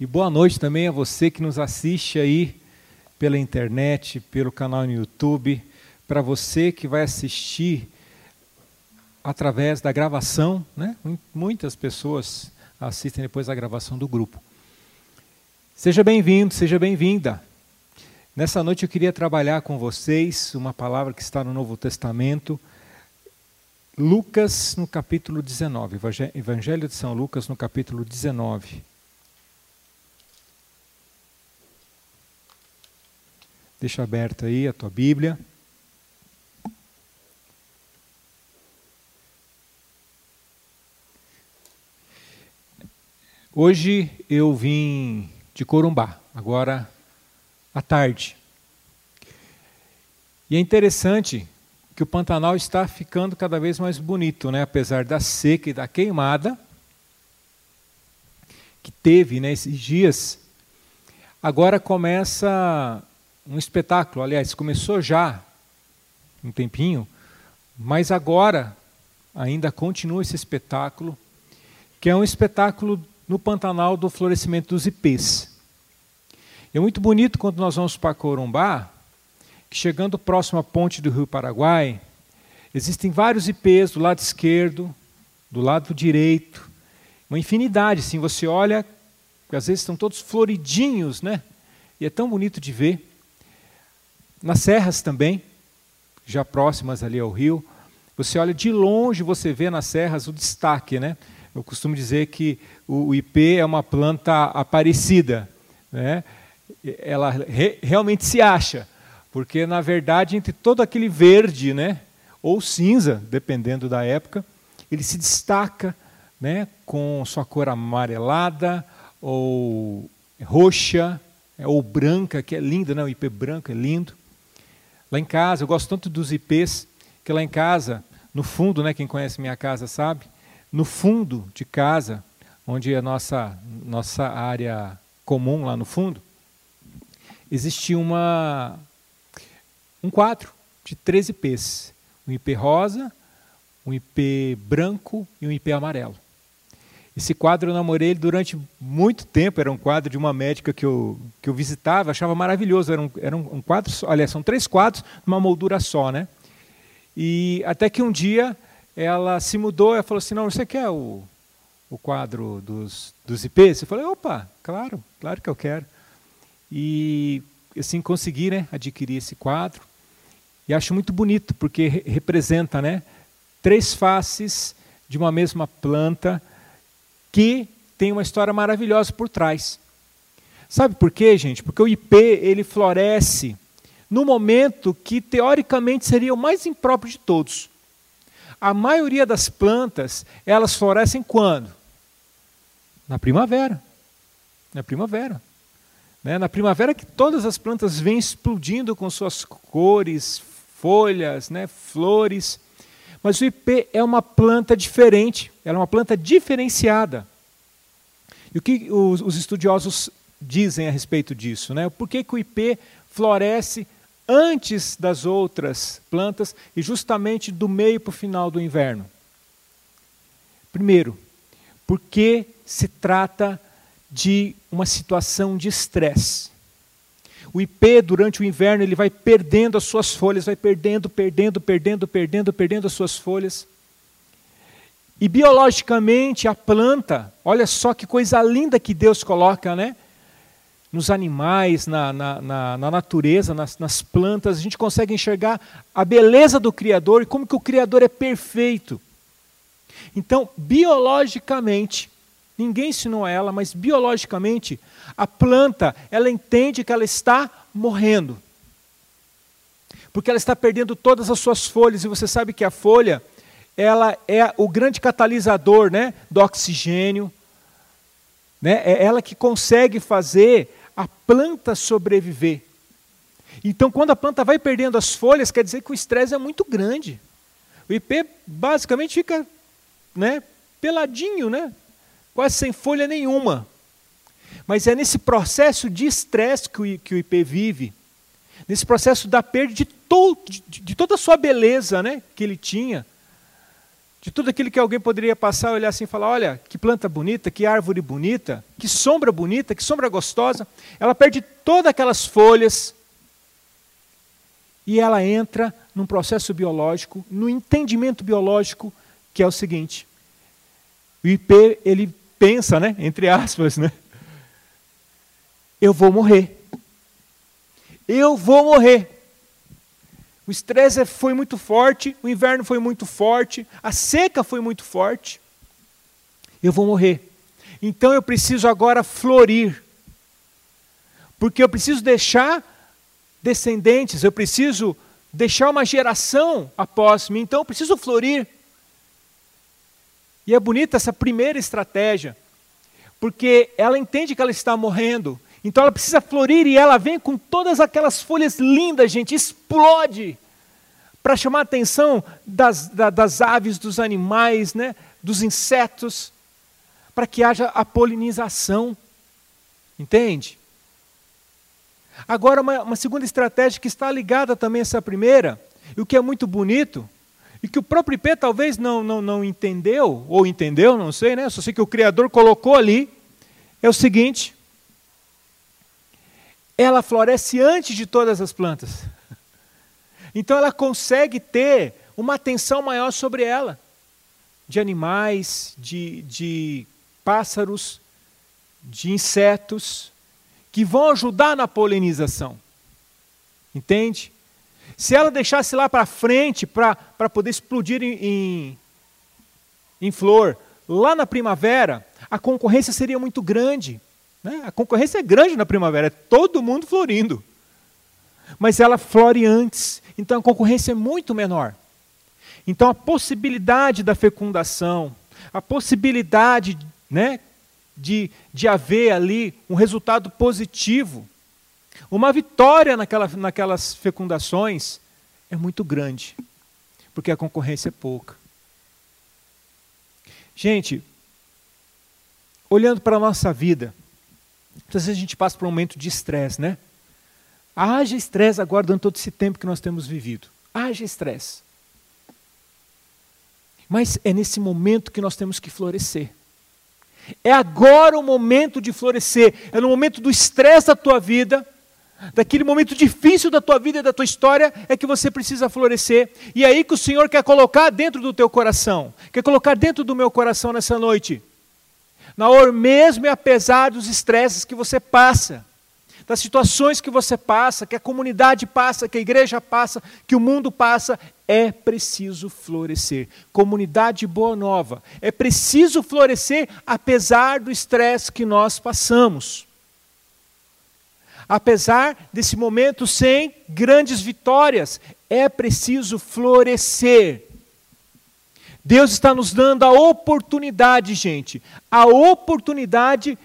E boa noite também a você que nos assiste aí pela internet, pelo canal no YouTube, para você que vai assistir através da gravação, né? Muitas pessoas assistem depois a gravação do grupo. Seja bem-vindo, seja bem-vinda. Nessa noite eu queria trabalhar com vocês uma palavra que está no Novo Testamento, Lucas no capítulo 19, Evangelho de São Lucas no capítulo 19. Deixa aberta aí a tua Bíblia. Hoje eu vim de Corumbá, agora à tarde. E é interessante que o Pantanal está ficando cada vez mais bonito, né? apesar da seca e da queimada que teve nesses né, dias. Agora começa um espetáculo, aliás, começou já um tempinho, mas agora ainda continua esse espetáculo, que é um espetáculo no Pantanal do florescimento dos ipês. É muito bonito quando nós vamos para Corumbá, que chegando próximo à ponte do Rio Paraguai, existem vários ipês do lado esquerdo, do lado direito, uma infinidade, assim, você olha, às vezes estão todos floridinhos, né? E é tão bonito de ver. Nas serras também, já próximas ali ao rio, você olha de longe, você vê nas serras o destaque, né? Eu costumo dizer que o IP é uma planta aparecida, né? Ela re, realmente se acha, porque na verdade entre todo aquele verde, né, ou cinza, dependendo da época, ele se destaca, né, com sua cor amarelada ou roxa, ou branca, que é linda, né? O IP branco é lindo. Lá em casa, eu gosto tanto dos IPs, que lá em casa, no fundo, né, quem conhece minha casa sabe, no fundo de casa, onde é a nossa, nossa área comum lá no fundo, existia uma, um quadro de três IPs. Um IP rosa, um IP branco e um IP amarelo. Esse quadro eu namorei durante muito tempo, era um quadro de uma médica que eu, que eu visitava, achava maravilhoso. Era um, era um quadro, aliás, são três quadros numa moldura só, né? E até que um dia ela se mudou e falou assim: Não, você quer o, o quadro dos, dos IPs? Eu falei: Opa, claro, claro que eu quero. E assim consegui né, adquirir esse quadro. E acho muito bonito, porque representa né, três faces de uma mesma planta que tem uma história maravilhosa por trás. Sabe por quê, gente? Porque o IP ele floresce no momento que teoricamente seria o mais impróprio de todos. A maioria das plantas, elas florescem quando? Na primavera. Na primavera. Né? Na primavera que todas as plantas vêm explodindo com suas cores, folhas, né? flores. Mas o ipê é uma planta diferente, ela é uma planta diferenciada. E o que os, os estudiosos dizem a respeito disso? Né? Por que, que o ipê floresce antes das outras plantas e justamente do meio para o final do inverno? Primeiro, porque se trata de uma situação de estresse. O IP, durante o inverno, ele vai perdendo as suas folhas, vai perdendo, perdendo, perdendo, perdendo, perdendo as suas folhas. E biologicamente, a planta, olha só que coisa linda que Deus coloca, né? Nos animais, na, na, na, na natureza, nas, nas plantas, a gente consegue enxergar a beleza do Criador e como que o Criador é perfeito. Então, biologicamente, ninguém ensinou a ela, mas biologicamente, a planta, ela entende que ela está morrendo. Porque ela está perdendo todas as suas folhas, e você sabe que a folha, ela é o grande catalisador né, do oxigênio. Né? É ela que consegue fazer a planta sobreviver. Então, quando a planta vai perdendo as folhas, quer dizer que o estresse é muito grande. O IP basicamente fica né, peladinho, né? Quase sem folha nenhuma. Mas é nesse processo de estresse que o, que o IP vive, nesse processo da perda de, todo, de, de toda a sua beleza né, que ele tinha, de tudo aquilo que alguém poderia passar, olhar assim e falar: olha, que planta bonita, que árvore bonita, que sombra bonita, que sombra gostosa. Ela perde todas aquelas folhas e ela entra num processo biológico, no entendimento biológico, que é o seguinte: o IP, ele pensa, né, entre aspas, né? Eu vou morrer. Eu vou morrer. O estresse foi muito forte, o inverno foi muito forte, a seca foi muito forte. Eu vou morrer. Então eu preciso agora florir. Porque eu preciso deixar descendentes, eu preciso deixar uma geração após mim, então eu preciso florir. E é bonita essa primeira estratégia, porque ela entende que ela está morrendo, então ela precisa florir e ela vem com todas aquelas folhas lindas, gente, explode para chamar a atenção das, da, das aves, dos animais, né, dos insetos, para que haja a polinização. Entende? Agora, uma, uma, segunda estratégia que está ligada também a essa primeira, e o que é muito bonito, e que o próprio IP talvez não, não, não entendeu, ou entendeu, não sei, né? Só sei que o Criador colocou ali, é o seguinte: ela floresce antes de todas as plantas. Então ela consegue ter uma atenção maior sobre ela, de animais, de, de pássaros, de insetos, que vão ajudar na polinização. Entende? Se ela deixasse lá para frente, para poder explodir em, em, em flor, lá na primavera, a concorrência seria muito grande. Né? A concorrência é grande na primavera, é todo mundo florindo. Mas ela flore antes, então a concorrência é muito menor. Então a possibilidade da fecundação, a possibilidade né, de, de haver ali um resultado positivo, uma vitória naquela, naquelas fecundações, é muito grande, porque a concorrência é pouca. Gente, olhando para a nossa vida, às vezes a gente passa por um momento de estresse, né? Haja estresse agora durante todo esse tempo que nós temos vivido. Haja estresse. Mas é nesse momento que nós temos que florescer. É agora o momento de florescer. É no momento do estresse da tua vida, daquele momento difícil da tua vida e da tua história, é que você precisa florescer. E é aí que o Senhor quer colocar dentro do teu coração, quer colocar dentro do meu coração nessa noite na hora mesmo e apesar dos estresses que você passa, das situações que você passa, que a comunidade passa, que a igreja passa, que o mundo passa, é preciso florescer. Comunidade Boa Nova, é preciso florescer apesar do estresse que nós passamos. Apesar desse momento sem grandes vitórias, é preciso florescer. Deus está nos dando a oportunidade, gente, a oportunidade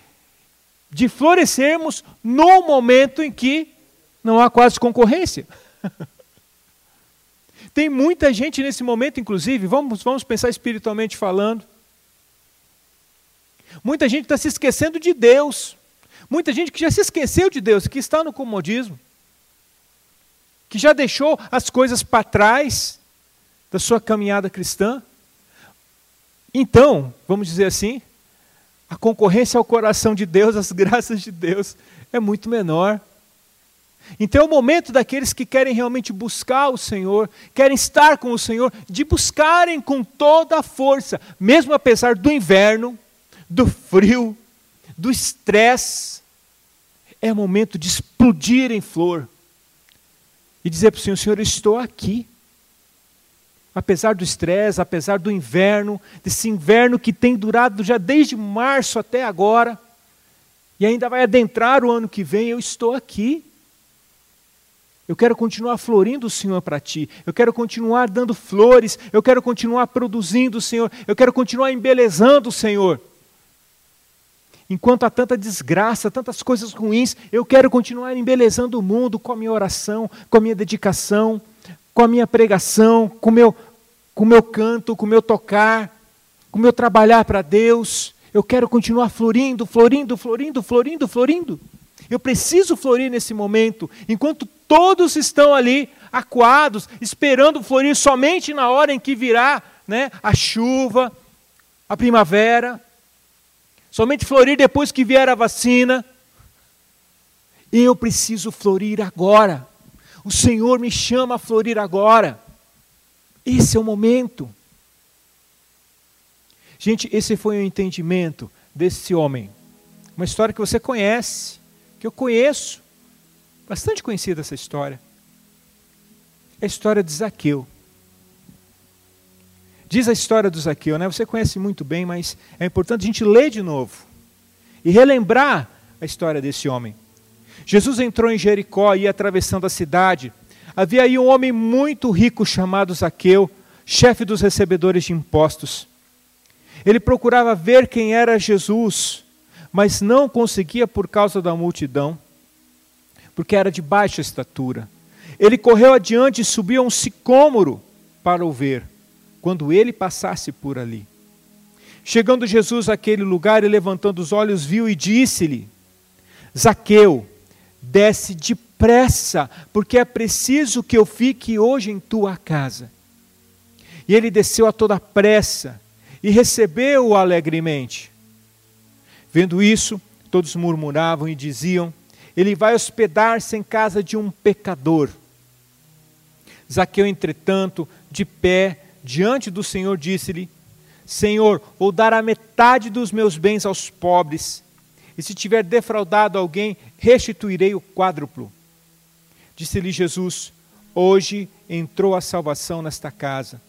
de florescermos no momento em que não há quase concorrência. Tem muita gente nesse momento, inclusive, vamos, vamos pensar espiritualmente falando. Muita gente está se esquecendo de Deus. Muita gente que já se esqueceu de Deus, que está no comodismo, que já deixou as coisas para trás da sua caminhada cristã. Então, vamos dizer assim, a concorrência ao coração de Deus, às graças de Deus, é muito menor. Então é o momento daqueles que querem realmente buscar o Senhor, querem estar com o Senhor, de buscarem com toda a força, mesmo apesar do inverno, do frio, do estresse. É momento de explodir em flor e dizer para o Senhor: Senhor, eu estou aqui apesar do estresse, apesar do inverno, desse inverno que tem durado já desde março até agora, e ainda vai adentrar o ano que vem, eu estou aqui. Eu quero continuar florindo o Senhor para ti. Eu quero continuar dando flores. Eu quero continuar produzindo o Senhor. Eu quero continuar embelezando o Senhor. Enquanto há tanta desgraça, tantas coisas ruins, eu quero continuar embelezando o mundo com a minha oração, com a minha dedicação, com a minha pregação, com meu, o meu canto, com o meu tocar, com o meu trabalhar para Deus. Eu quero continuar florindo, florindo, florindo, florindo, florindo. Eu preciso florir nesse momento, enquanto todos estão ali acuados, esperando florir somente na hora em que virá né, a chuva, a primavera, somente florir depois que vier a vacina. Eu preciso florir agora. O Senhor me chama a florir agora. Esse é o momento. Gente, esse foi o entendimento desse homem. Uma história que você conhece, que eu conheço. Bastante conhecida essa história. É a história de Zaqueu. Diz a história do Zaqueu, né? Você conhece muito bem, mas é importante a gente ler de novo e relembrar a história desse homem. Jesus entrou em Jericó e ia atravessando a cidade. Havia aí um homem muito rico chamado Zaqueu, chefe dos recebedores de impostos. Ele procurava ver quem era Jesus, mas não conseguia por causa da multidão, porque era de baixa estatura. Ele correu adiante e subiu a um sicômoro para o ver, quando ele passasse por ali. Chegando Jesus àquele lugar e levantando os olhos, viu e disse-lhe: Zaqueu, desce depressa, porque é preciso que eu fique hoje em tua casa. E ele desceu a toda pressa e recebeu-o alegremente. Vendo isso, todos murmuravam e diziam: Ele vai hospedar-se em casa de um pecador. Zaqueu, entretanto, de pé diante do Senhor, disse-lhe: Senhor, vou dar a metade dos meus bens aos pobres, e se tiver defraudado alguém, restituirei o quádruplo. Disse-lhe Jesus: Hoje entrou a salvação nesta casa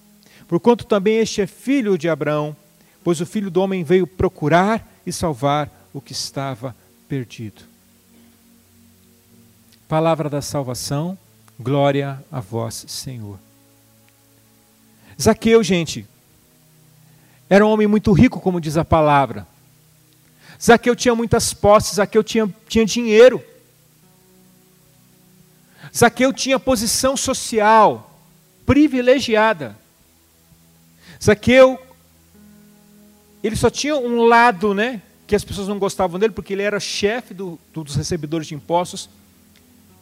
Porquanto também este é filho de Abraão, pois o filho do homem veio procurar e salvar o que estava perdido. Palavra da salvação, glória a vós, Senhor. Zaqueu, gente, era um homem muito rico, como diz a palavra. Zaqueu tinha muitas posses, Zaqueu tinha, tinha dinheiro. Zaqueu tinha posição social privilegiada. Zaqueu, ele só tinha um lado, né? Que as pessoas não gostavam dele, porque ele era chefe do, dos recebedores de impostos.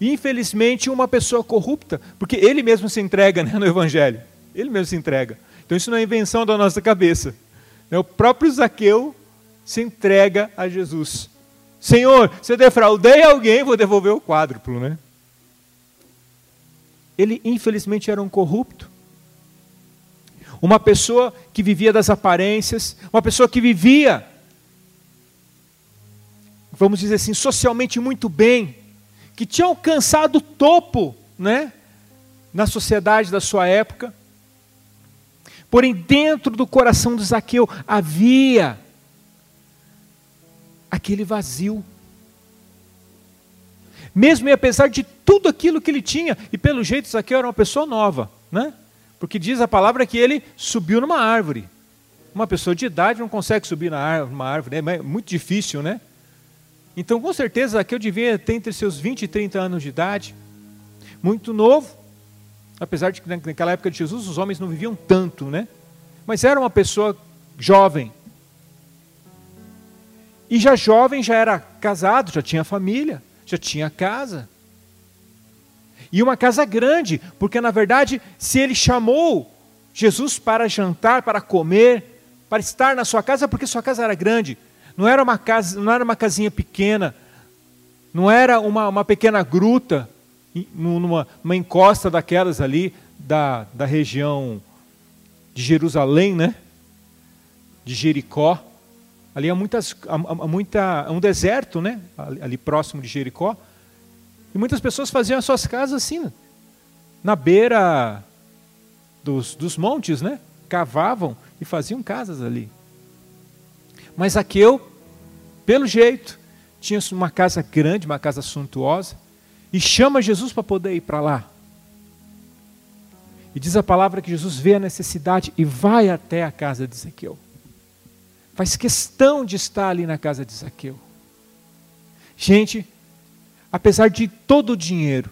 E, infelizmente, uma pessoa corrupta, porque ele mesmo se entrega né, no Evangelho. Ele mesmo se entrega. Então, isso não é invenção da nossa cabeça. É o próprio Zaqueu se entrega a Jesus. Senhor, se eu defraudei alguém, vou devolver o quádruplo, né? Ele, infelizmente, era um corrupto uma pessoa que vivia das aparências, uma pessoa que vivia, vamos dizer assim, socialmente muito bem, que tinha alcançado o topo, né, na sociedade da sua época. Porém, dentro do coração de Zaqueu havia aquele vazio. Mesmo e apesar de tudo aquilo que ele tinha, e pelo jeito Zaqueu era uma pessoa nova, né? Porque diz a palavra que ele subiu numa árvore. Uma pessoa de idade não consegue subir numa árvore, né? é muito difícil, né? Então, com certeza, aqui eu devia ter entre seus 20 e 30 anos de idade, muito novo, apesar de que naquela época de Jesus os homens não viviam tanto, né? Mas era uma pessoa jovem. E já jovem, já era casado, já tinha família, já tinha casa. E uma casa grande, porque na verdade, se ele chamou Jesus para jantar, para comer, para estar na sua casa, é porque sua casa era grande. Não era uma casa, não era uma casinha pequena, não era uma, uma pequena gruta, numa uma encosta daquelas ali da, da região de Jerusalém, né? De Jericó. Ali há muitas, há, há muita, um deserto, né? Ali, ali próximo de Jericó. E muitas pessoas faziam as suas casas assim, na beira dos, dos montes, né? Cavavam e faziam casas ali. Mas Aqueu, pelo jeito, tinha uma casa grande, uma casa suntuosa, e chama Jesus para poder ir para lá. E diz a palavra que Jesus vê a necessidade e vai até a casa de Zaqueu. Faz questão de estar ali na casa de Zaqueu. Gente, apesar de todo o dinheiro,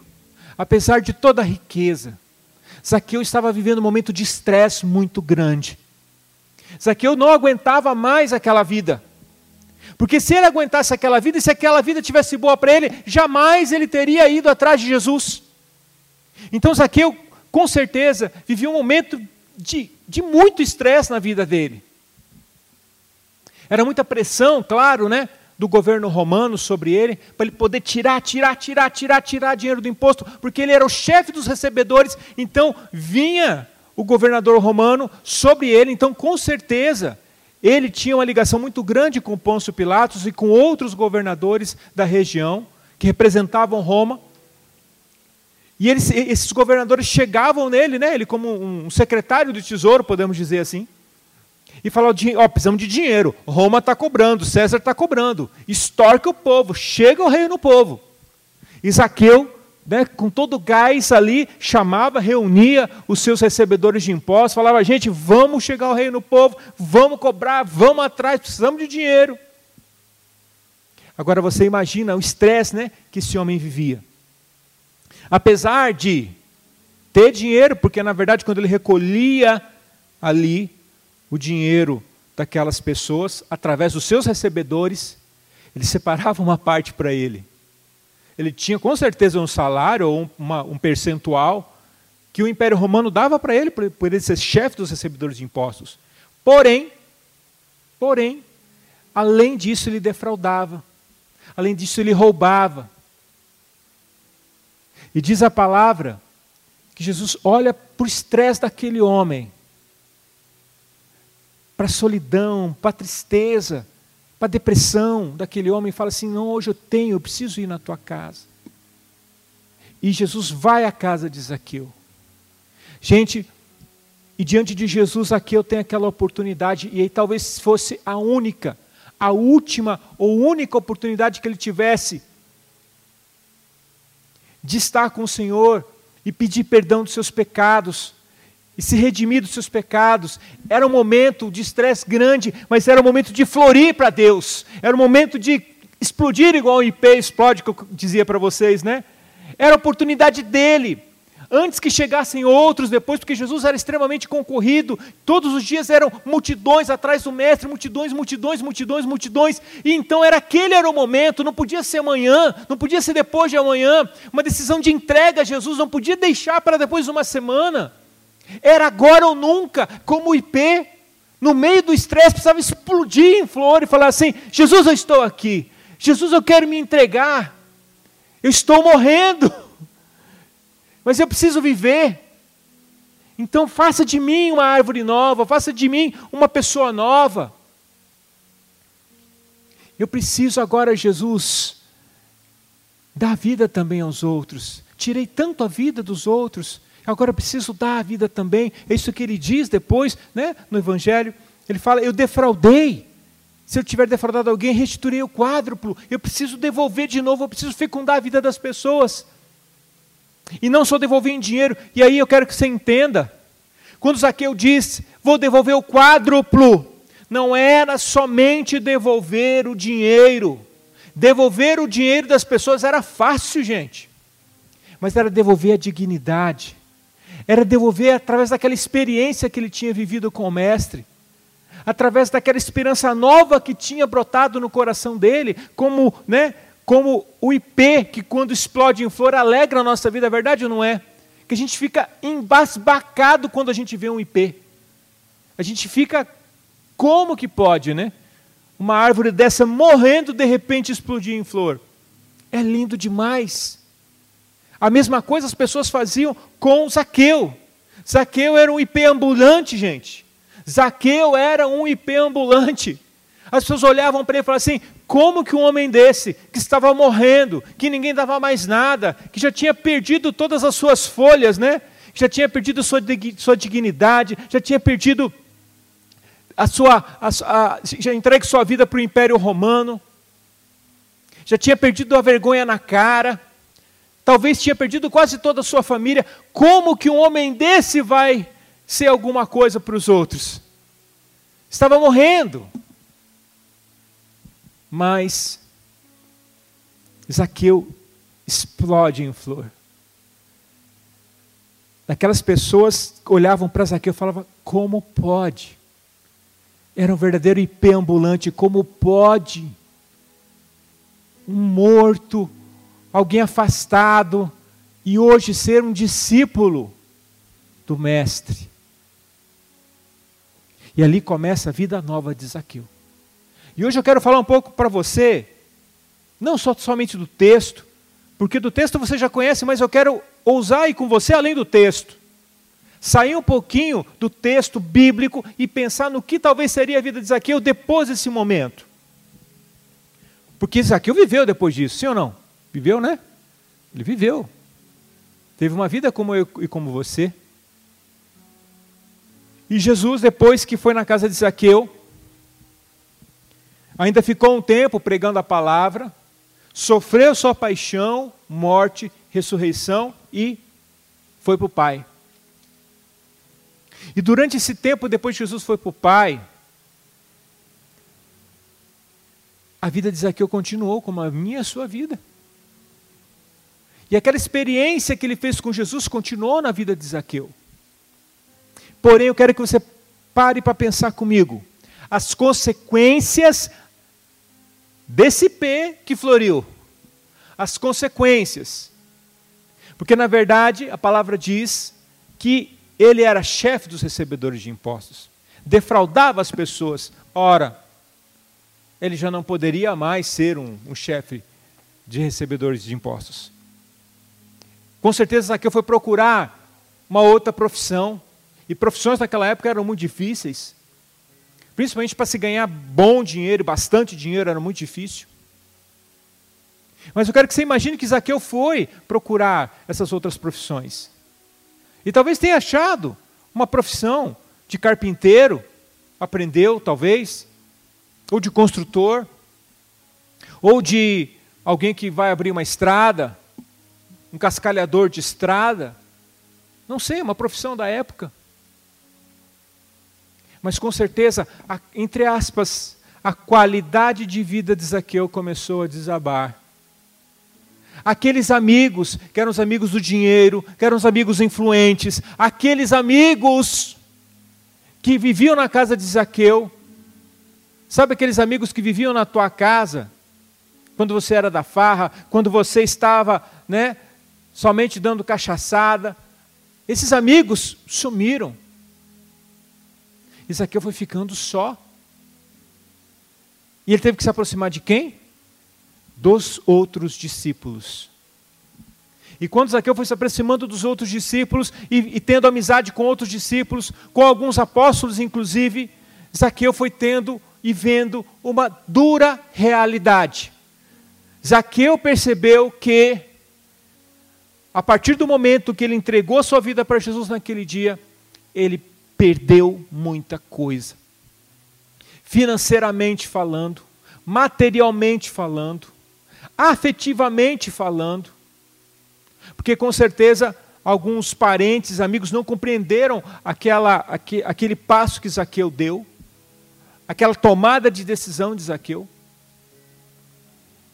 apesar de toda a riqueza, Zaqueu estava vivendo um momento de estresse muito grande. Zaqueu não aguentava mais aquela vida. Porque se ele aguentasse aquela vida, e se aquela vida tivesse boa para ele, jamais ele teria ido atrás de Jesus. Então Zaqueu, com certeza, vivia um momento de de muito estresse na vida dele. Era muita pressão, claro, né? do governo romano sobre ele, para ele poder tirar, tirar, tirar, tirar, tirar dinheiro do imposto, porque ele era o chefe dos recebedores, então vinha o governador romano sobre ele, então com certeza ele tinha uma ligação muito grande com Pôncio Pilatos e com outros governadores da região que representavam Roma. E eles, esses governadores chegavam nele, né, ele como um secretário do tesouro, podemos dizer assim, e falar, ó, precisamos de dinheiro. Roma está cobrando, César está cobrando. Estorque o povo, chega o rei no povo. E Zaqueu, né, com todo o gás ali, chamava, reunia os seus recebedores de impostos, falava, gente, vamos chegar ao rei no povo, vamos cobrar, vamos atrás, precisamos de dinheiro. Agora você imagina o estresse né, que esse homem vivia. Apesar de ter dinheiro, porque na verdade quando ele recolhia ali o dinheiro daquelas pessoas, através dos seus recebedores, ele separava uma parte para ele. Ele tinha com certeza um salário ou uma, um percentual que o Império Romano dava para ele, por, ele ser chefe dos recebedores de impostos. Porém, porém, além disso ele defraudava, além disso ele roubava. E diz a palavra que Jesus olha para o estresse daquele homem para a solidão, para a tristeza, para a depressão daquele homem e fala assim: Não, hoje eu tenho, eu preciso ir na tua casa. E Jesus vai à casa de Zaqueu. Gente, e diante de Jesus, Zaqueu tem aquela oportunidade, e aí talvez fosse a única, a última ou única oportunidade que ele tivesse de estar com o Senhor e pedir perdão dos seus pecados e se redimir dos seus pecados. Era um momento de estresse grande, mas era um momento de florir para Deus. Era um momento de explodir igual o IP explode, que eu dizia para vocês, né? Era a oportunidade dele. Antes que chegassem outros depois, porque Jesus era extremamente concorrido, todos os dias eram multidões atrás do mestre, multidões, multidões, multidões, multidões, e então era aquele era o momento, não podia ser amanhã, não podia ser depois de amanhã, uma decisão de entrega a Jesus não podia deixar para depois de uma semana. Era agora ou nunca, como o IP, no meio do estresse, precisava explodir em flor e falar assim: Jesus, eu estou aqui. Jesus, eu quero me entregar. Eu estou morrendo. Mas eu preciso viver. Então faça de mim uma árvore nova, faça de mim uma pessoa nova. Eu preciso agora, Jesus, dar vida também aos outros. Tirei tanto a vida dos outros Agora preciso dar a vida também. É isso que ele diz depois, né, no Evangelho. Ele fala: Eu defraudei. Se eu tiver defraudado alguém, restituirei o quádruplo. Eu preciso devolver de novo, eu preciso fecundar a vida das pessoas. E não só devolver em dinheiro. E aí eu quero que você entenda. Quando Zaqueu diz, vou devolver o quádruplo, não era somente devolver o dinheiro. Devolver o dinheiro das pessoas era fácil, gente. Mas era devolver a dignidade, era devolver através daquela experiência que ele tinha vivido com o Mestre, através daquela esperança nova que tinha brotado no coração dele, como, né, como o IP que quando explode em flor alegra a nossa vida, é verdade ou não é? Que a gente fica embasbacado quando a gente vê um IP. A gente fica, como que pode, né? Uma árvore dessa morrendo de repente explodir em flor. É lindo demais. A mesma coisa as pessoas faziam com Zaqueu. Zaqueu era um IP ambulante, gente. Zaqueu era um IP ambulante. As pessoas olhavam para ele e falavam assim: como que um homem desse, que estava morrendo, que ninguém dava mais nada, que já tinha perdido todas as suas folhas, né? já tinha perdido sua, sua dignidade, já tinha perdido a sua, a, a, já entregue sua vida para o Império Romano, já tinha perdido a vergonha na cara, talvez tinha perdido quase toda a sua família. Como que um homem desse vai ser alguma coisa para os outros? Estava morrendo. Mas Zaqueu explode em flor. Aquelas pessoas olhavam para Zaqueu e falavam: como pode? Era um verdadeiro IP ambulante, como pode? Um morto alguém afastado, e hoje ser um discípulo do Mestre. E ali começa a vida nova de Zaqueu. E hoje eu quero falar um pouco para você, não só somente do texto, porque do texto você já conhece, mas eu quero ousar ir com você além do texto. Sair um pouquinho do texto bíblico e pensar no que talvez seria a vida de Zaqueu depois desse momento. Porque Zaqueu viveu depois disso, sim ou não? Viveu, né? Ele viveu. Teve uma vida como eu e como você. E Jesus, depois que foi na casa de Zaqueu, ainda ficou um tempo pregando a palavra, sofreu sua paixão, morte, ressurreição e foi para o Pai. E durante esse tempo, depois que Jesus foi para o Pai, a vida de Zaqueu continuou como a minha e a sua vida. E aquela experiência que ele fez com Jesus continuou na vida de Zaqueu. Porém, eu quero que você pare para pensar comigo. As consequências desse P que floriu. As consequências. Porque, na verdade, a palavra diz que ele era chefe dos recebedores de impostos. Defraudava as pessoas. Ora, ele já não poderia mais ser um, um chefe de recebedores de impostos. Com certeza Zaqueu foi procurar uma outra profissão. E profissões naquela época eram muito difíceis. Principalmente para se ganhar bom dinheiro, bastante dinheiro, era muito difícil. Mas eu quero que você imagine que Zaqueu foi procurar essas outras profissões. E talvez tenha achado uma profissão de carpinteiro, aprendeu talvez, ou de construtor, ou de alguém que vai abrir uma estrada, um cascalhador de estrada, não sei, uma profissão da época. Mas com certeza, a, entre aspas, a qualidade de vida de Zaqueu começou a desabar. Aqueles amigos, que eram os amigos do dinheiro, que eram os amigos influentes, aqueles amigos que viviam na casa de Zaqueu, sabe aqueles amigos que viviam na tua casa, quando você era da farra, quando você estava, né, somente dando cachaçada. Esses amigos sumiram. Isaqueu foi ficando só. E ele teve que se aproximar de quem? Dos outros discípulos. E quando Zaqueu foi se aproximando dos outros discípulos e, e, tendo amizade com outros discípulos, com alguns apóstolos inclusive, Zaqueu foi tendo e vendo uma dura realidade. Zaqueu percebeu que a partir do momento que ele entregou a sua vida para Jesus naquele dia, ele perdeu muita coisa. Financeiramente falando, materialmente falando, afetivamente falando. Porque com certeza alguns parentes, amigos não compreenderam aquela, aquele, aquele passo que Zaqueu deu, aquela tomada de decisão de Zaqueu.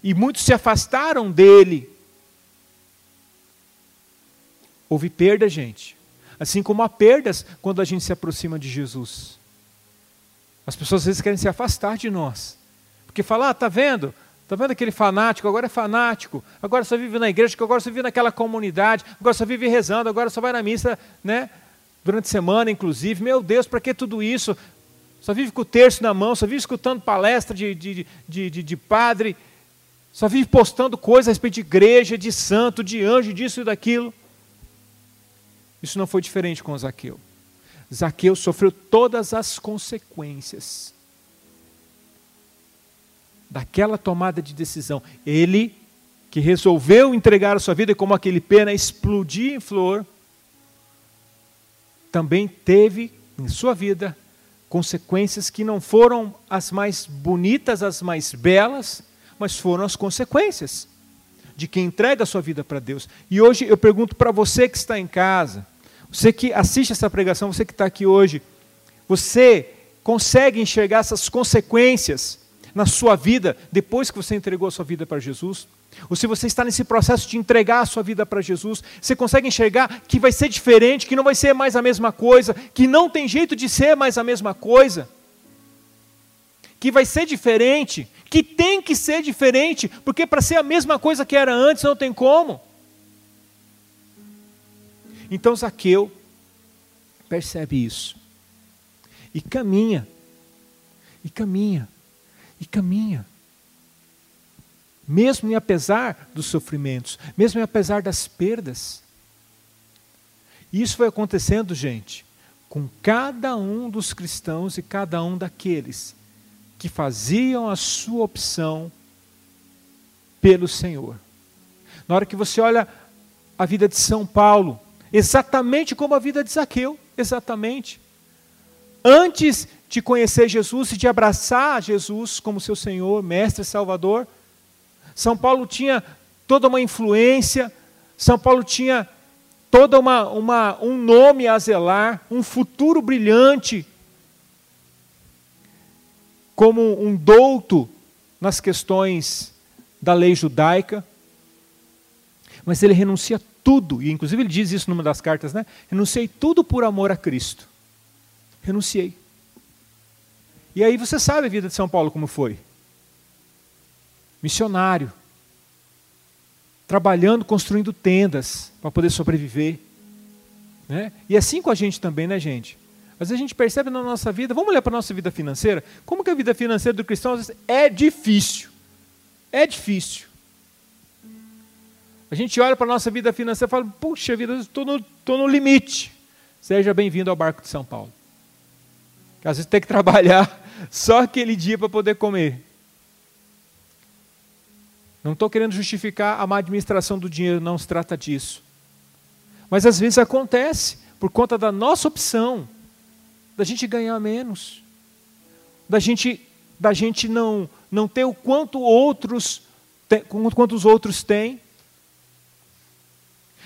E muitos se afastaram dele Houve perda, gente. Assim como há perdas quando a gente se aproxima de Jesus. As pessoas às vezes querem se afastar de nós. Porque falar, ah, tá vendo? Tá vendo aquele fanático? Agora é fanático. Agora só vive na igreja, agora só vive naquela comunidade, agora só vive rezando, agora só vai na missa, né? Durante a semana, inclusive. Meu Deus, para que tudo isso? Só vive com o terço na mão, só vive escutando palestra de, de, de, de, de padre, só vive postando coisas a respeito de igreja, de santo, de anjo, disso e daquilo. Isso não foi diferente com Zaqueu. Zaqueu sofreu todas as consequências daquela tomada de decisão. Ele, que resolveu entregar a sua vida como aquele pena explodir em flor, também teve em sua vida consequências que não foram as mais bonitas, as mais belas, mas foram as consequências de quem entrega a sua vida para Deus. E hoje eu pergunto para você que está em casa, você que assiste essa pregação, você que está aqui hoje, você consegue enxergar essas consequências na sua vida depois que você entregou a sua vida para Jesus? Ou se você está nesse processo de entregar a sua vida para Jesus, você consegue enxergar que vai ser diferente, que não vai ser mais a mesma coisa, que não tem jeito de ser mais a mesma coisa? Que vai ser diferente, que tem que ser diferente, porque para ser a mesma coisa que era antes não tem como. Então Zaqueu percebe isso. e caminha, e caminha, e caminha. Mesmo e apesar dos sofrimentos, mesmo e apesar das perdas. Isso foi acontecendo, gente, com cada um dos cristãos e cada um daqueles que faziam a sua opção pelo Senhor. Na hora que você olha a vida de São Paulo, exatamente como a vida de Zaqueu, exatamente. Antes de conhecer Jesus e de abraçar Jesus como seu Senhor, Mestre, Salvador, São Paulo tinha toda uma influência, São Paulo tinha toda uma, uma um nome a zelar, um futuro brilhante, como um douto nas questões da lei judaica. Mas ele renuncia tudo, e inclusive ele diz isso numa das cartas, né? Renunciei tudo por amor a Cristo. Renunciei. E aí você sabe a vida de São Paulo como foi. Missionário. Trabalhando, construindo tendas para poder sobreviver. Né? E assim com a gente também, né, gente? Às vezes a gente percebe na nossa vida, vamos olhar para a nossa vida financeira, como que a vida financeira do cristão às vezes é difícil. É difícil. A gente olha para a nossa vida financeira e fala, puxa vida, estou no, no limite. Seja bem-vindo ao barco de São Paulo. Que às vezes tem que trabalhar só aquele dia para poder comer. Não estou querendo justificar a má administração do dinheiro, não se trata disso. Mas às vezes acontece, por conta da nossa opção, da gente ganhar menos, da gente, da gente não, não ter o quanto outros, quanto os outros têm,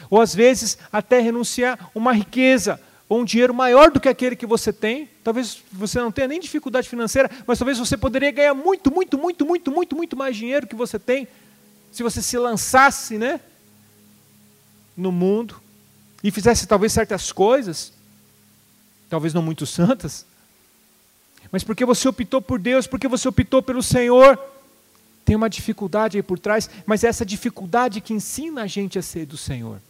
ou às vezes até renunciar uma riqueza ou um dinheiro maior do que aquele que você tem. Talvez você não tenha nem dificuldade financeira, mas talvez você poderia ganhar muito, muito, muito, muito, muito, muito mais dinheiro que você tem se você se lançasse, né, no mundo e fizesse talvez certas coisas, talvez não muito santas, mas porque você optou por Deus, porque você optou pelo Senhor, tem uma dificuldade aí por trás, mas é essa dificuldade que ensina a gente a ser do Senhor.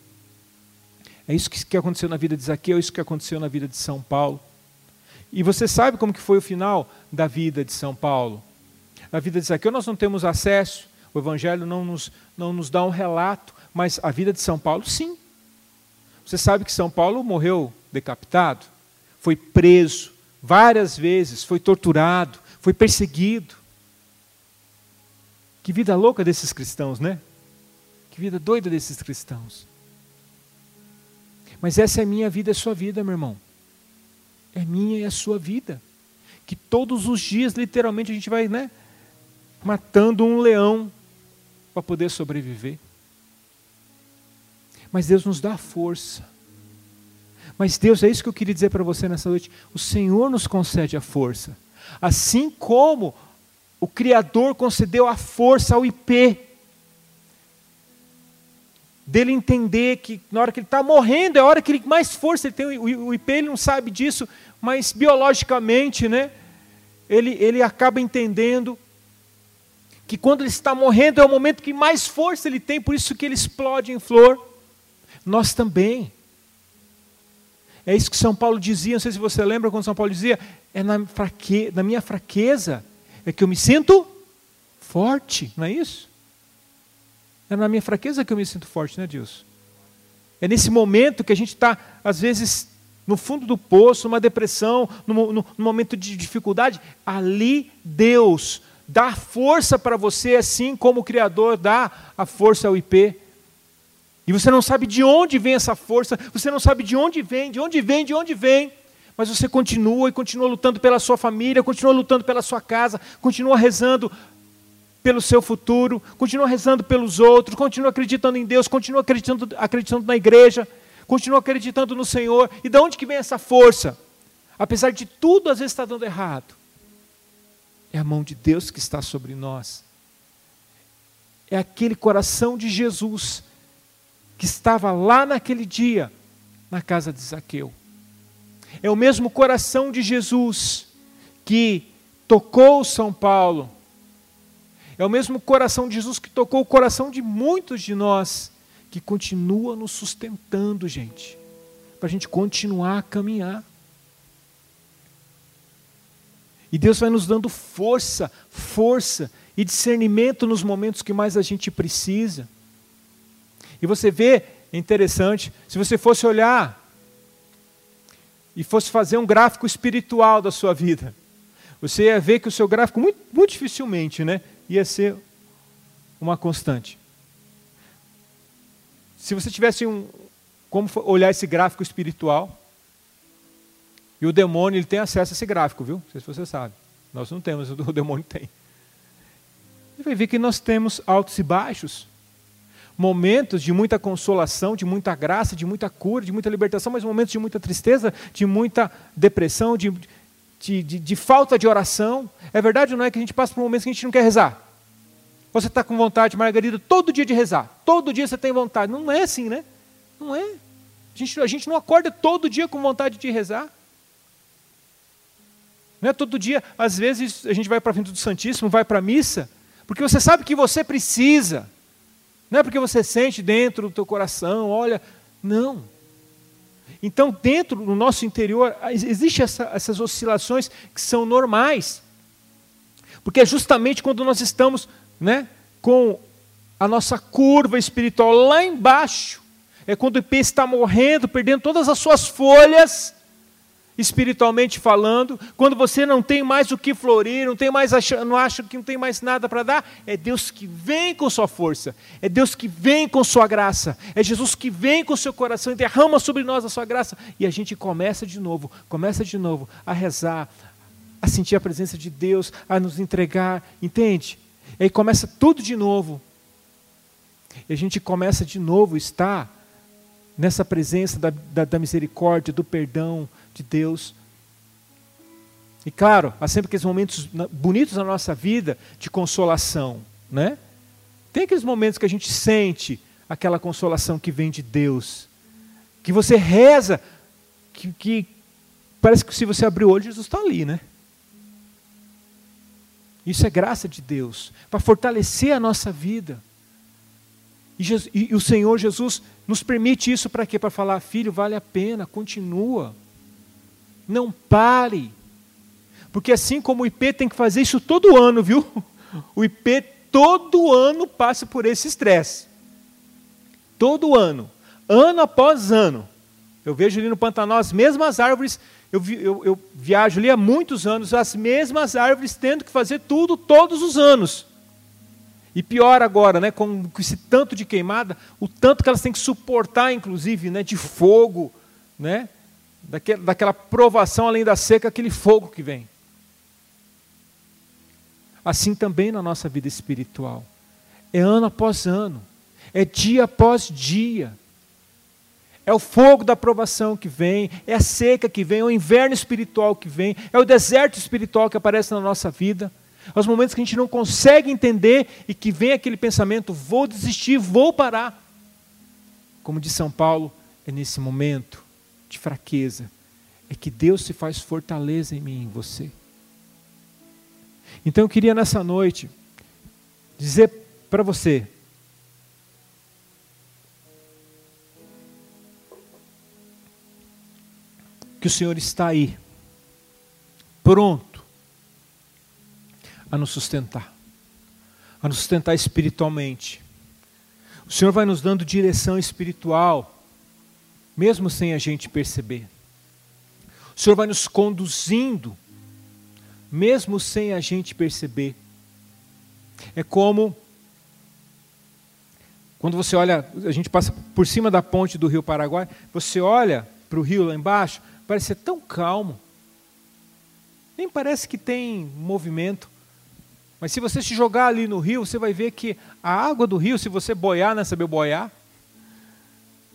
É isso que aconteceu na vida de Zaqueu, é isso que aconteceu na vida de São Paulo. E você sabe como que foi o final da vida de São Paulo? Na vida de Zaqueu nós não temos acesso, o Evangelho não nos, não nos dá um relato, mas a vida de São Paulo, sim. Você sabe que São Paulo morreu decapitado, foi preso várias vezes, foi torturado, foi perseguido. Que vida louca desses cristãos, né? Que vida doida desses cristãos. Mas essa é minha vida, é sua vida, meu irmão. É minha e a sua vida. Que todos os dias, literalmente, a gente vai, né? Matando um leão para poder sobreviver. Mas Deus nos dá força. Mas Deus, é isso que eu queria dizer para você nessa noite. O Senhor nos concede a força. Assim como o Criador concedeu a força ao IP dele entender que na hora que ele está morrendo é a hora que ele mais força ele tem. O, IP ele não sabe disso, mas biologicamente, né? Ele, ele acaba entendendo que quando ele está morrendo é o momento que mais força ele tem, por isso que ele explode em flor. Nós também. É isso que São Paulo dizia, não sei se você lembra quando São Paulo dizia, é na, fraque, na minha fraqueza é que eu me sinto forte, não é isso? É na minha fraqueza que eu me sinto forte, né, Deus? É nesse momento que a gente está, às vezes, no fundo do poço, numa depressão, num, num, momento de dificuldade. Ali, Deus dá força para você, assim como o Criador dá a força ao IP. E você não sabe de onde vem essa força, você não sabe de onde vem, de onde vem, de onde vem. Mas você continua e continua lutando pela sua família, continua lutando pela sua casa, continua rezando pelo seu futuro, continua rezando pelos outros, continua acreditando em Deus, continua acreditando, acreditando na igreja, continua acreditando no Senhor. E de onde que vem essa força? Apesar de tudo às vezes está dando errado. É a mão de Deus que está sobre nós. É aquele coração de Jesus que estava lá naquele dia na casa de Zaqueu. É o mesmo coração de Jesus que tocou São Paulo é o mesmo coração de Jesus que tocou o coração de muitos de nós, que continua nos sustentando, gente, para a gente continuar a caminhar. E Deus vai nos dando força, força e discernimento nos momentos que mais a gente precisa. E você vê, interessante, se você fosse olhar e fosse fazer um gráfico espiritual da sua vida, você ia ver que o seu gráfico, muito, muito dificilmente, né, ia ser uma constante. Se você tivesse um, como olhar esse gráfico espiritual, e o demônio ele tem acesso a esse gráfico, viu? Não sei se você sabe. Nós não temos, o demônio tem. Você vai ver que nós temos altos e baixos. Momentos de muita consolação, de muita graça, de muita cura, de muita libertação, mas momentos de muita tristeza, de muita depressão, de, de, de, de falta de oração. É verdade ou não é que a gente passa por momentos que a gente não quer rezar? Você está com vontade, Margarida, todo dia de rezar. Todo dia você tem vontade. Não é assim, né? Não é. A gente, a gente não acorda todo dia com vontade de rezar. Não é todo dia, às vezes a gente vai para frente do Santíssimo, vai para a missa, porque você sabe que você precisa. Não é porque você sente dentro do teu coração, olha, não. Então, dentro do nosso interior, existem essa, essas oscilações que são normais. Porque é justamente quando nós estamos né, com a nossa curva espiritual lá embaixo, é quando o IP está morrendo, perdendo todas as suas folhas, espiritualmente falando, quando você não tem mais o que florir, não tem mais não acha que não tem mais nada para dar, é Deus que vem com sua força, é Deus que vem com sua graça, é Jesus que vem com seu coração e derrama sobre nós a sua graça e a gente começa de novo, começa de novo a rezar, a sentir a presença de Deus, a nos entregar, entende? E aí começa tudo de novo. E a gente começa de novo estar nessa presença da, da, da misericórdia, do perdão, de Deus. E claro, há sempre aqueles momentos bonitos na nossa vida de consolação, né? Tem aqueles momentos que a gente sente aquela consolação que vem de Deus, que você reza, que, que parece que se você abrir o olho, Jesus está ali, né? Isso é graça de Deus, para fortalecer a nossa vida. E, Jesus, e, o Senhor Jesus nos permite isso para quê? Para falar, filho, vale a pena, continua. Não pare. Porque assim como o IP tem que fazer isso todo ano, viu? O IP todo ano passa por esse estresse. Todo ano. Ano após ano. Eu vejo ali no Pantanal as mesmas árvores. Eu, eu, eu viajo ali há muitos anos, as mesmas árvores tendo que fazer tudo todos os anos. E pior agora, né, com, com esse tanto de queimada, o tanto que elas têm que suportar, inclusive, né, de fogo, né, daquela, provação além da seca, aquele fogo que vem. Assim também na nossa vida espiritual. É ano após ano, é dia após dia. É o fogo da provação que vem, é a seca que vem, é o inverno espiritual que vem, é o deserto espiritual que aparece na nossa vida. É os momentos que a gente não consegue entender e que vem aquele pensamento: vou desistir, vou parar. Como diz São Paulo, é nesse momento de fraqueza, é que Deus se faz fortaleza em mim e em você. Então eu queria nessa noite dizer para você, que o Senhor está aí, pronto a nos sustentar, a nos sustentar espiritualmente. O Senhor vai nos dando direção espiritual mesmo sem a gente perceber. O Senhor vai nos conduzindo, mesmo sem a gente perceber. É como quando você olha, a gente passa por cima da ponte do rio Paraguai, você olha para o rio lá embaixo, parece ser tão calmo. Nem parece que tem movimento. Mas se você se jogar ali no rio, você vai ver que a água do rio, se você boiar, não é saber boiar,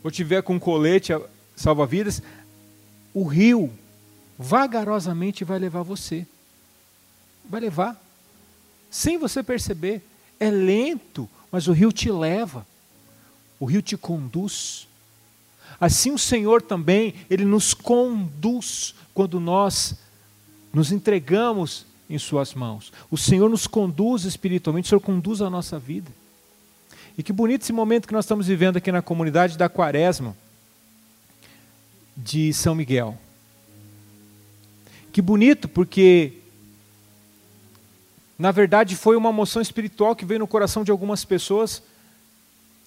ou tiver com colete salva-vidas, o rio vagarosamente vai levar você. Vai levar. Sem você perceber. É lento, mas o rio te leva. O rio te conduz. Assim o Senhor também, Ele nos conduz quando nós nos entregamos em Suas mãos. O Senhor nos conduz espiritualmente, o Senhor conduz a nossa vida. E que bonito esse momento que nós estamos vivendo aqui na comunidade da Quaresma de São Miguel. Que bonito, porque Na verdade, foi uma moção espiritual que veio no coração de algumas pessoas.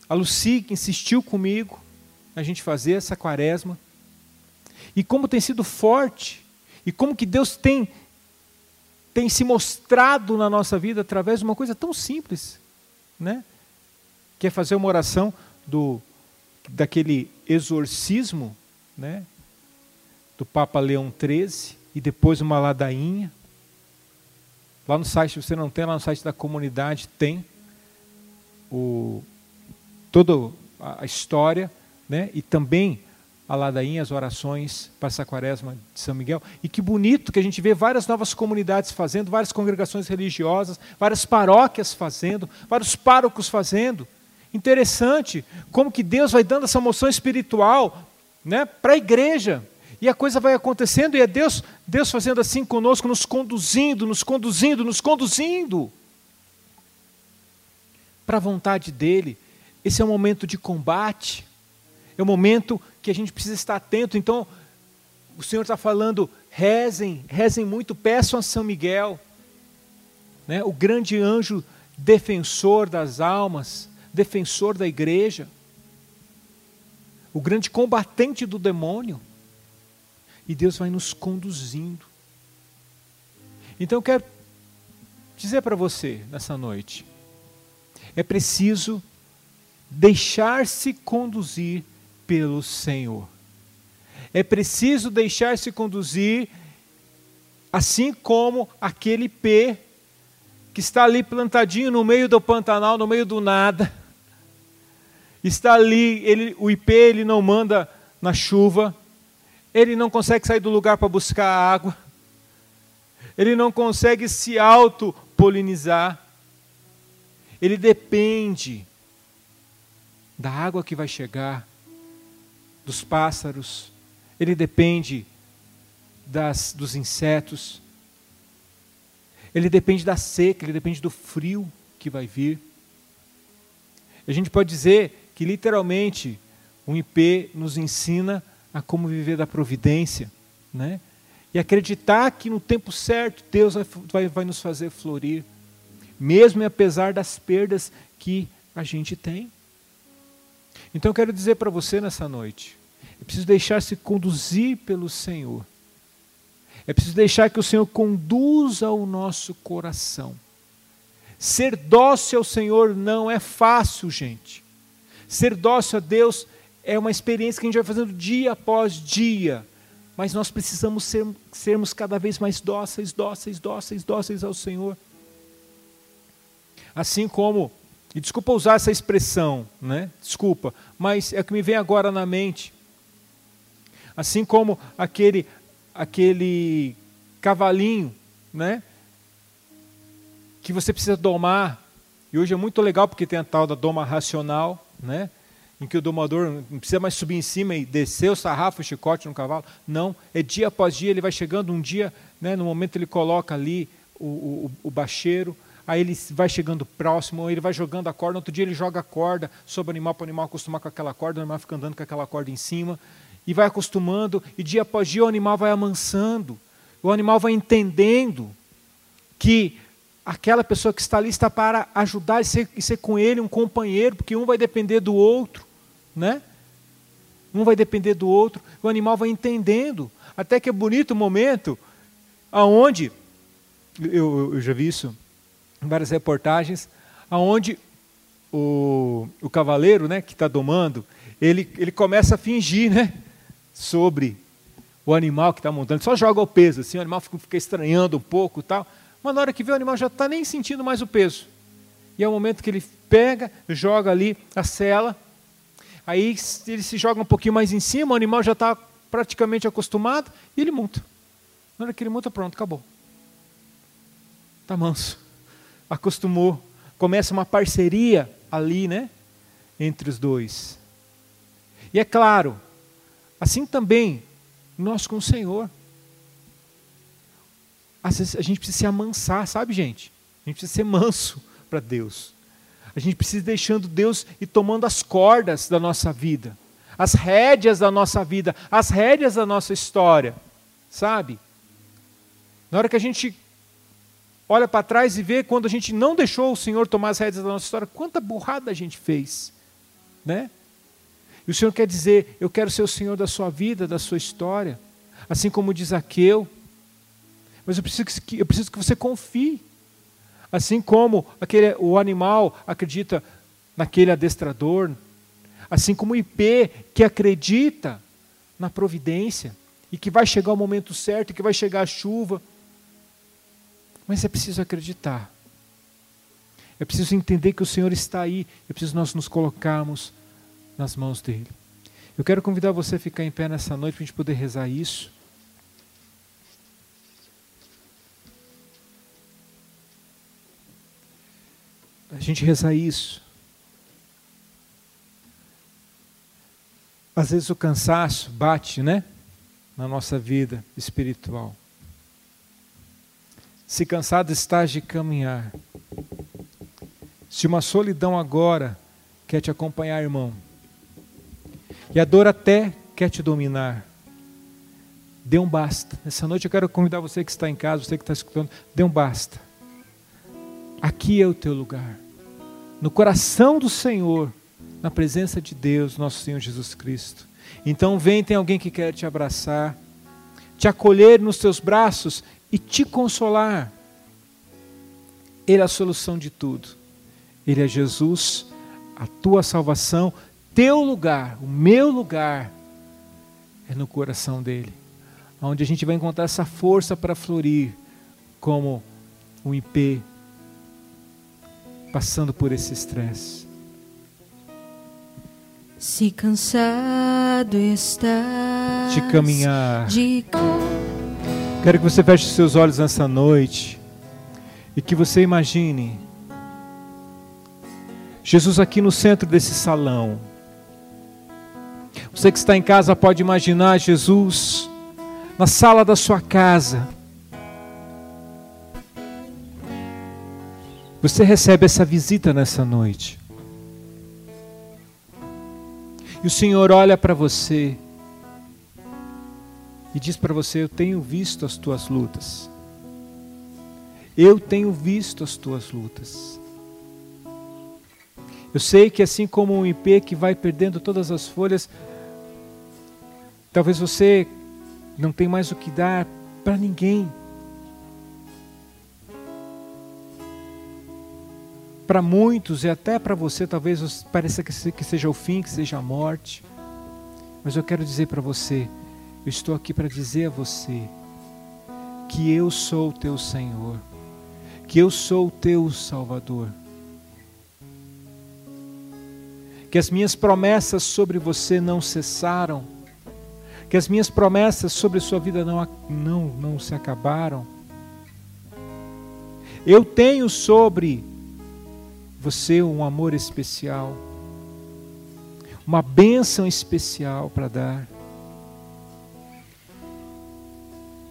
A Lucy insistiu comigo a gente fazer essa quaresma. E como tem sido forte, e como que Deus tem tem se mostrado na nossa vida através de uma coisa tão simples, né? Que é fazer uma oração do daquele exorcismo, né? Do Papa Leão XIII e depois uma ladainha. Lá no site, você não tem, lá no site da comunidade tem o, toda a história, né? e também a ladainha, as orações para essa quaresma de São Miguel. E que bonito que a gente vê várias novas comunidades fazendo, várias congregações religiosas, várias paróquias fazendo, vários párocos fazendo. Interessante como que Deus vai dando essa moção espiritual né, para a igreja. E a coisa vai acontecendo e é Deus, Deus fazendo assim conosco, nos conduzindo, nos conduzindo, nos conduzindo para a vontade dele. Esse é um momento de combate, é um momento que a gente precisa estar atento. Então, o Senhor está falando: rezem, rezem muito, peçam a São Miguel, né, o grande anjo defensor das almas, defensor da igreja, o grande combatente do demônio e Deus vai nos conduzindo. Então eu quero dizer para você nessa noite: é preciso deixar-se conduzir pelo Senhor. É preciso deixar-se conduzir, assim como aquele P que está ali plantadinho no meio do Pantanal, no meio do nada. Está ali, ele, o IP ele não manda na chuva, ele não consegue sair do lugar para buscar água, ele não consegue se auto-polinizar, ele depende da água que vai chegar, dos pássaros, ele depende das, dos insetos, ele depende da seca, ele depende do frio que vai vir. A gente pode dizer que literalmente o IP nos ensina a como viver da providência, né? E acreditar que no tempo certo Deus vai, vai, nos fazer florir, mesmo e apesar das perdas que a gente tem. Então eu quero dizer para você nessa noite, é preciso deixar-se conduzir pelo Senhor. É preciso deixar que o Senhor conduza o nosso coração. Ser dócil ao Senhor não é fácil, gente. Ser dócil a Deus é uma experiência que a gente vai fazendo dia após dia. Mas nós precisamos ser, sermos cada vez mais dóceis, dóceis, dóceis, dóceis ao Senhor. Assim como, e desculpa usar essa expressão, né? Desculpa, mas é o que me vem agora na mente. Assim como aquele aquele cavalinho, né? Que você precisa domar. E hoje é muito legal porque tem a tal da doma racional, né? em que o domador não precisa mais subir em cima e descer o sarrafo, o chicote no cavalo. Não, é dia após dia, ele vai chegando um dia, né, no momento ele coloca ali o, o, o bacheiro, aí ele vai chegando próximo, ele vai jogando a corda, outro dia ele joga a corda sobre o animal para o animal acostumar com aquela corda, o animal fica andando com aquela corda em cima, e vai acostumando, e dia após dia o animal vai amansando, o animal vai entendendo que aquela pessoa que está ali está para ajudar e ser, e ser com ele um companheiro, porque um vai depender do outro né? Um vai depender do outro, o animal vai entendendo. Até que é bonito o momento aonde eu, eu já vi isso em várias reportagens, aonde o, o cavaleiro, né, que está domando, ele, ele começa a fingir, né, sobre o animal que está montando. Ele só joga o peso, assim, o animal fica, fica estranhando um pouco, tal. Mas na hora que vê o animal já está nem sentindo mais o peso. E é o momento que ele pega, joga ali a cela Aí ele se joga um pouquinho mais em cima, o animal já está praticamente acostumado e ele monta. Na hora que ele monta, pronto, acabou. Está manso. Acostumou. Começa uma parceria ali, né? Entre os dois. E é claro, assim também nós com o Senhor. A gente precisa se amansar, sabe, gente? A gente precisa ser manso para Deus. A gente precisa ir deixando Deus e tomando as cordas da nossa vida, as rédeas da nossa vida, as rédeas da nossa história, sabe? Na hora que a gente olha para trás e vê quando a gente não deixou o Senhor tomar as rédeas da nossa história, quanta burrada a gente fez, né? E o Senhor quer dizer, eu quero ser o Senhor da sua vida, da sua história, assim como diz Aqueu. Mas eu preciso que, eu preciso que você confie. Assim como aquele, o animal acredita naquele adestrador, assim como o IP que acredita na providência e que vai chegar o momento certo, que vai chegar a chuva. Mas é preciso acreditar. É preciso entender que o Senhor está aí. É preciso nós nos colocarmos nas mãos dele. Eu quero convidar você a ficar em pé nessa noite para a gente poder rezar isso. A gente rezar isso. Às vezes o cansaço bate, né? Na nossa vida espiritual. Se cansado estás de caminhar, se uma solidão agora quer te acompanhar, irmão, e a dor até quer te dominar, dê um basta. Nessa noite eu quero convidar você que está em casa, você que está escutando, dê um basta. Aqui é o teu lugar, no coração do Senhor, na presença de Deus, nosso Senhor Jesus Cristo. Então vem, tem alguém que quer te abraçar, te acolher nos teus braços e te consolar. Ele é a solução de tudo. Ele é Jesus, a tua salvação, teu lugar, o meu lugar é no coração dele, onde a gente vai encontrar essa força para florir, como um IP passando por esse estresse. Se cansado estás de caminhar, de... quero que você feche seus olhos nessa noite e que você imagine Jesus aqui no centro desse salão. Você que está em casa pode imaginar Jesus na sala da sua casa. Você recebe essa visita nessa noite. E o Senhor olha para você e diz para você: Eu tenho visto as tuas lutas. Eu tenho visto as tuas lutas. Eu sei que assim como um IP que vai perdendo todas as folhas, talvez você não tenha mais o que dar para ninguém. Para muitos e até para você, talvez pareça que seja o fim, que seja a morte. Mas eu quero dizer para você, eu estou aqui para dizer a você que eu sou o teu Senhor, que eu sou o teu Salvador. Que as minhas promessas sobre você não cessaram, que as minhas promessas sobre sua vida não, não, não se acabaram. Eu tenho sobre você um amor especial, uma bênção especial para dar.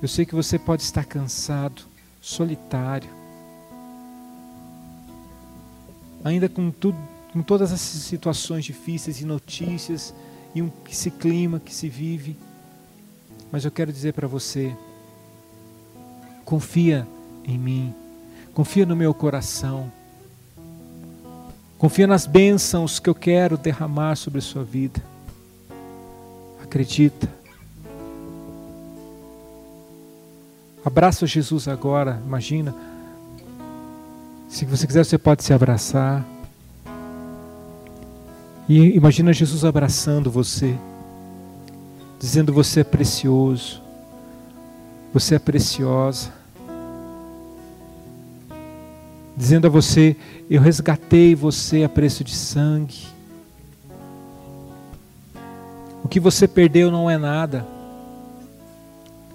Eu sei que você pode estar cansado, solitário, ainda com, tudo, com todas essas situações difíceis e notícias e um, esse clima que se vive. Mas eu quero dizer para você: confia em mim, confia no meu coração. Confia nas bênçãos que eu quero derramar sobre a sua vida. Acredita. Abraça Jesus agora, imagina. Se você quiser, você pode se abraçar. E imagina Jesus abraçando você, dizendo: Você é precioso, você é preciosa dizendo a você: Eu resgatei você a preço de sangue. O que você perdeu não é nada.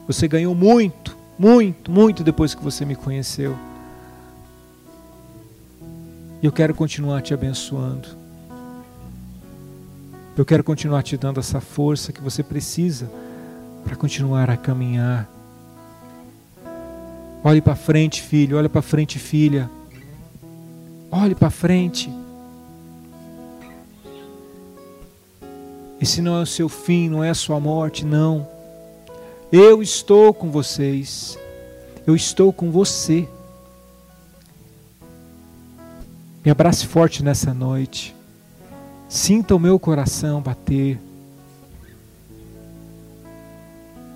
Você ganhou muito, muito, muito depois que você me conheceu. E eu quero continuar te abençoando. Eu quero continuar te dando essa força que você precisa para continuar a caminhar. Olhe para frente, filho, olhe para frente, filha. Olhe para frente. Esse não é o seu fim, não é a sua morte, não. Eu estou com vocês. Eu estou com você. Me abrace forte nessa noite. Sinta o meu coração bater.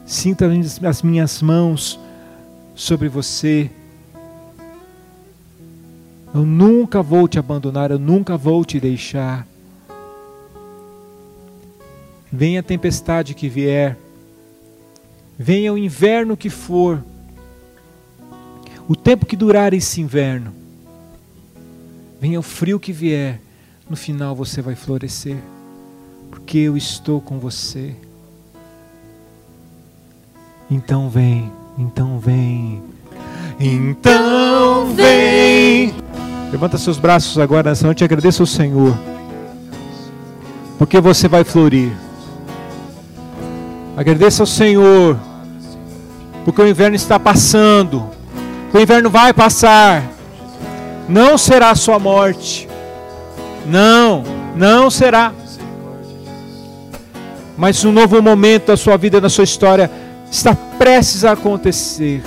Sinta as minhas mãos sobre você. Eu nunca vou te abandonar, eu nunca vou te deixar. Venha a tempestade que vier, venha o inverno que for, o tempo que durar esse inverno, venha o frio que vier, no final você vai florescer, porque eu estou com você. Então vem, então vem, então vem. Levanta seus braços agora nessa noite e agradeça ao Senhor, porque você vai florir. Agradeça ao Senhor, porque o inverno está passando, o inverno vai passar, não será a sua morte, não, não será. Mas um novo momento da sua vida, da sua história, está prestes a acontecer.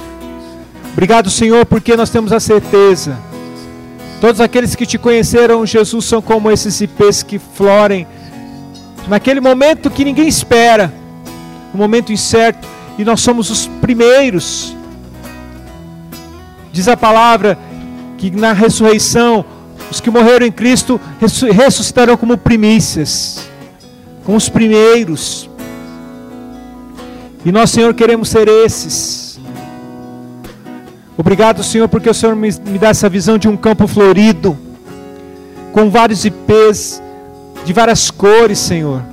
Obrigado, Senhor, porque nós temos a certeza. Todos aqueles que te conheceram, Jesus, são como esses ipês que florem naquele momento que ninguém espera, no momento incerto, e nós somos os primeiros. Diz a palavra que na ressurreição os que morreram em Cristo ressuscitarão como primícias, como os primeiros. E nós, Senhor, queremos ser esses. Obrigado, Senhor, porque o Senhor me, me dá essa visão de um campo florido, com vários ipês, de várias cores, Senhor.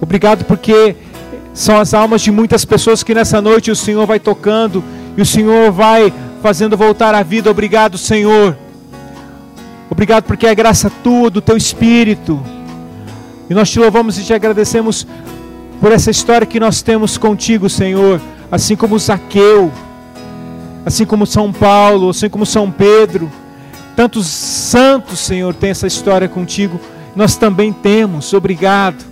Obrigado porque são as almas de muitas pessoas que nessa noite o Senhor vai tocando e o Senhor vai fazendo voltar à vida. Obrigado, Senhor. Obrigado porque é graça tua, do teu Espírito. E nós te louvamos e te agradecemos por essa história que nós temos contigo, Senhor. Assim como Zaqueu, assim como São Paulo, assim como São Pedro. Tantos santos, Senhor, têm essa história contigo. Nós também temos. Obrigado.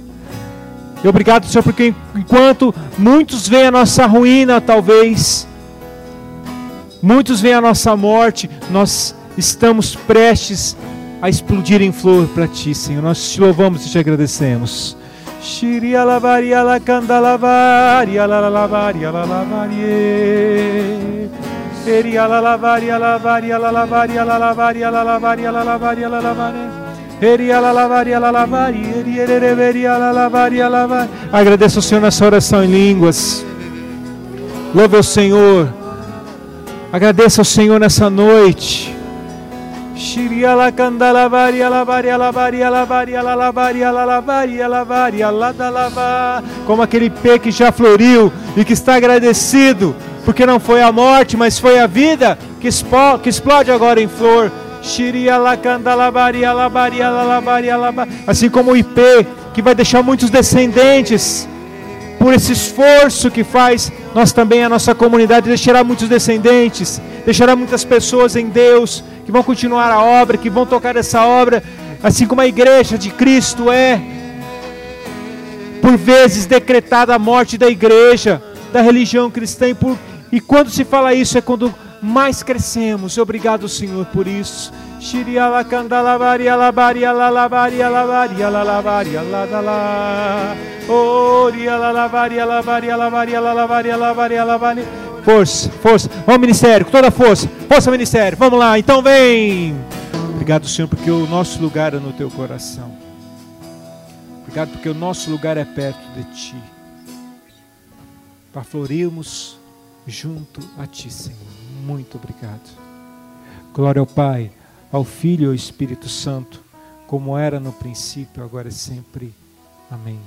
E obrigado, Senhor, porque enquanto muitos veem a nossa ruína, talvez, muitos veem a nossa morte, nós estamos prestes a explodir em flor para ti, Senhor. Nós te louvamos e te agradecemos. Shiria lavaria la canda lavaria la lavaria la lavaria. Lavaria la lavaria la lavaria. Eria la lavaria la lavaria, eria la lavaria la lavaria. Agradeço ao Senhor nessa oração em línguas. Louve o Senhor. Agradeça ao Senhor nessa noite. Shiria la candalabaria lavaria lavaria lavaria la lavaria la lavaria lavaria la da lava. Como aquele pé que já floriu e que está agradecido, porque não foi a morte, mas foi a vida que explode, que explode agora em flor. Assim como o IP que vai deixar muitos descendentes por esse esforço que faz, nós também, a nossa comunidade, deixará muitos descendentes, deixará muitas pessoas em Deus, que vão continuar a obra, que vão tocar essa obra, assim como a igreja de Cristo é, por vezes decretada a morte da igreja, da religião cristã, e, por, e quando se fala isso é quando mais crescemos. Obrigado, Senhor, por isso. Força, força. Vamos, ministério, com toda força. Força, ministério. Vamos lá, então vem. Obrigado, Senhor, porque o nosso lugar é no teu coração. Obrigado, porque o nosso lugar é perto de ti. Para florirmos junto a ti, Senhor. Muito obrigado. Glória ao Pai, ao Filho e ao Espírito Santo, como era no princípio, agora e sempre. Amém.